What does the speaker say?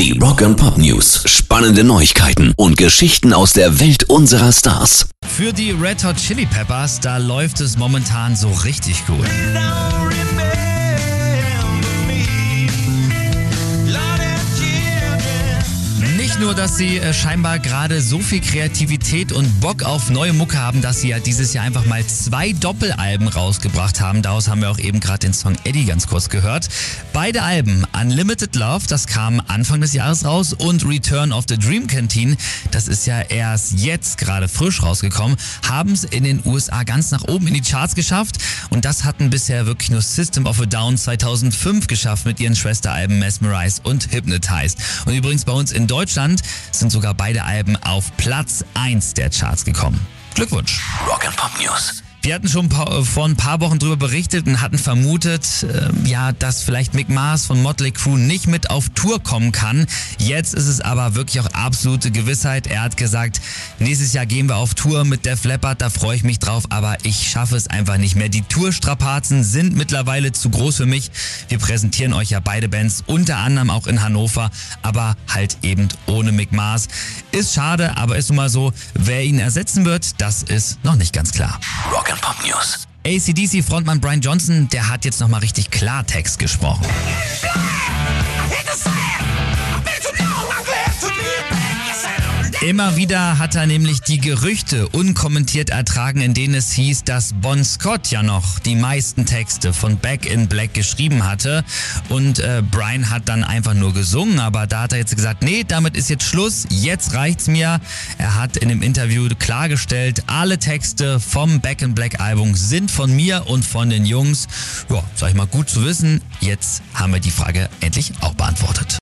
Die Rock and Pop News. Spannende Neuigkeiten und Geschichten aus der Welt unserer Stars. Für die Red Hot Chili Peppers, da läuft es momentan so richtig gut. Nur, dass sie äh, scheinbar gerade so viel Kreativität und Bock auf neue Mucke haben, dass sie ja dieses Jahr einfach mal zwei Doppelalben rausgebracht haben. Daraus haben wir auch eben gerade den Song Eddie ganz kurz gehört. Beide Alben, Unlimited Love, das kam Anfang des Jahres raus und Return of the Dream Canteen, das ist ja erst jetzt gerade frisch rausgekommen, haben es in den USA ganz nach oben in die Charts geschafft und das hatten bisher wirklich nur System of a Down 2005 geschafft mit ihren Schwesteralben Mesmerize und Hypnotized. Und übrigens bei uns in Deutschland sind sogar beide Alben auf Platz 1 der Charts gekommen. Glückwunsch! Rock Pop News. Wir hatten schon vor ein paar Wochen drüber berichtet und hatten vermutet, äh, ja, dass vielleicht Mick Mars von Motley Crue nicht mit auf Tour kommen kann. Jetzt ist es aber wirklich auch absolute Gewissheit. Er hat gesagt, nächstes Jahr gehen wir auf Tour mit Def Leppard, da freue ich mich drauf, aber ich schaffe es einfach nicht mehr. Die Tourstrapazen sind mittlerweile zu groß für mich. Wir präsentieren euch ja beide Bands, unter anderem auch in Hannover, aber halt eben ohne Mick Mars. Ist schade, aber ist nun mal so, wer ihn ersetzen wird, das ist noch nicht ganz klar. Rock and Pop News. ACDC-Frontmann Brian Johnson, der hat jetzt nochmal richtig Klartext gesprochen. Immer wieder hat er nämlich die Gerüchte unkommentiert ertragen, in denen es hieß, dass Bon Scott ja noch die meisten Texte von Back in Black geschrieben hatte. Und äh, Brian hat dann einfach nur gesungen, aber da hat er jetzt gesagt, nee, damit ist jetzt Schluss, jetzt reicht's mir. Er hat in dem Interview klargestellt, alle Texte vom Back in Black Album sind von mir und von den Jungs. Ja, sag ich mal, gut zu wissen. Jetzt haben wir die Frage endlich auch beantwortet.